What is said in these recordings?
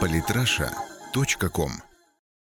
Политраша.ком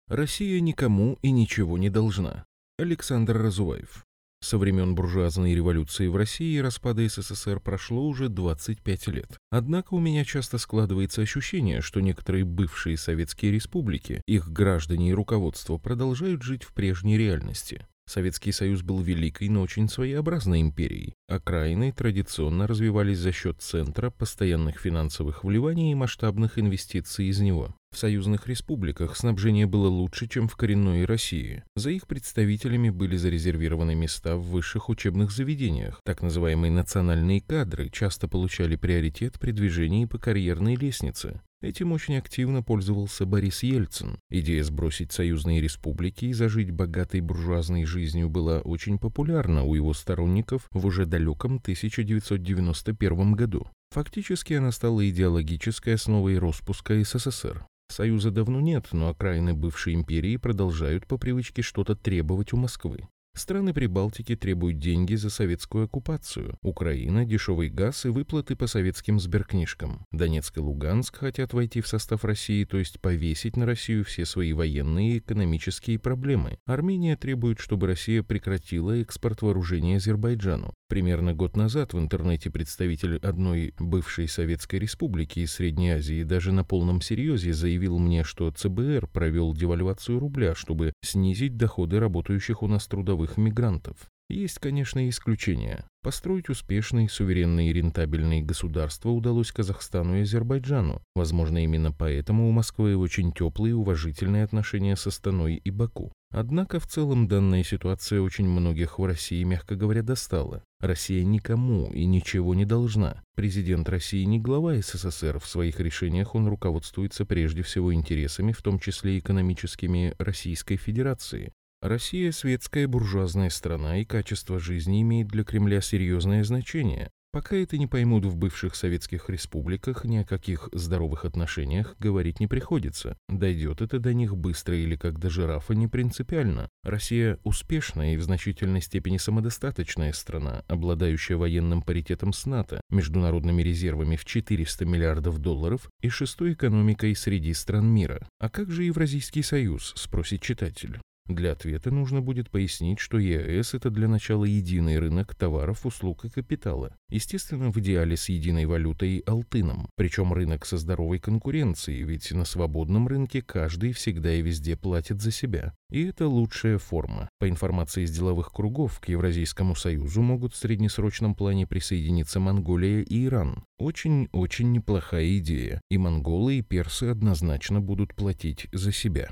Россия никому и ничего не должна. Александр Разуваев. Со времен буржуазной революции в России и распада СССР прошло уже 25 лет. Однако у меня часто складывается ощущение, что некоторые бывшие советские республики, их граждане и руководство продолжают жить в прежней реальности. Советский Союз был великой, но очень своеобразной империей. Окраины традиционно развивались за счет центра, постоянных финансовых вливаний и масштабных инвестиций из него. В союзных республиках снабжение было лучше, чем в коренной России. За их представителями были зарезервированы места в высших учебных заведениях. Так называемые национальные кадры часто получали приоритет при движении по карьерной лестнице. Этим очень активно пользовался Борис Ельцин. Идея сбросить союзные республики и зажить богатой буржуазной жизнью была очень популярна у его сторонников в уже далеком 1991 году. Фактически она стала идеологической основой распуска СССР. Союза давно нет, но окраины бывшей империи продолжают по привычке что-то требовать у Москвы. Страны Прибалтики требуют деньги за советскую оккупацию. Украина – дешевый газ и выплаты по советским сберкнижкам. Донецк и Луганск хотят войти в состав России, то есть повесить на Россию все свои военные и экономические проблемы. Армения требует, чтобы Россия прекратила экспорт вооружений Азербайджану. Примерно год назад в интернете представитель одной бывшей Советской Республики из Средней Азии даже на полном серьезе заявил мне, что ЦБР провел девальвацию рубля, чтобы снизить доходы работающих у нас трудовых мигрантов. Есть, конечно, исключения. Построить успешные, суверенные и рентабельные государства удалось Казахстану и Азербайджану. Возможно, именно поэтому у Москвы очень теплые и уважительные отношения с Астаной и Баку. Однако в целом данная ситуация очень многих в России, мягко говоря, достала. Россия никому и ничего не должна. Президент России не глава СССР, в своих решениях он руководствуется прежде всего интересами, в том числе экономическими Российской Федерации. Россия – светская буржуазная страна, и качество жизни имеет для Кремля серьезное значение. Пока это не поймут в бывших советских республиках, ни о каких здоровых отношениях говорить не приходится. Дойдет это до них быстро или как до жирафа не принципиально. Россия успешная и в значительной степени самодостаточная страна, обладающая военным паритетом с НАТО, международными резервами в 400 миллиардов долларов и шестой экономикой среди стран мира. А как же Евразийский союз, спросит читатель. Для ответа нужно будет пояснить, что ЕАЭС – это для начала единый рынок товаров, услуг и капитала. Естественно, в идеале с единой валютой – алтыном. Причем рынок со здоровой конкуренцией, ведь на свободном рынке каждый всегда и везде платит за себя. И это лучшая форма. По информации из деловых кругов, к Евразийскому союзу могут в среднесрочном плане присоединиться Монголия и Иран. Очень-очень неплохая идея. И монголы, и персы однозначно будут платить за себя.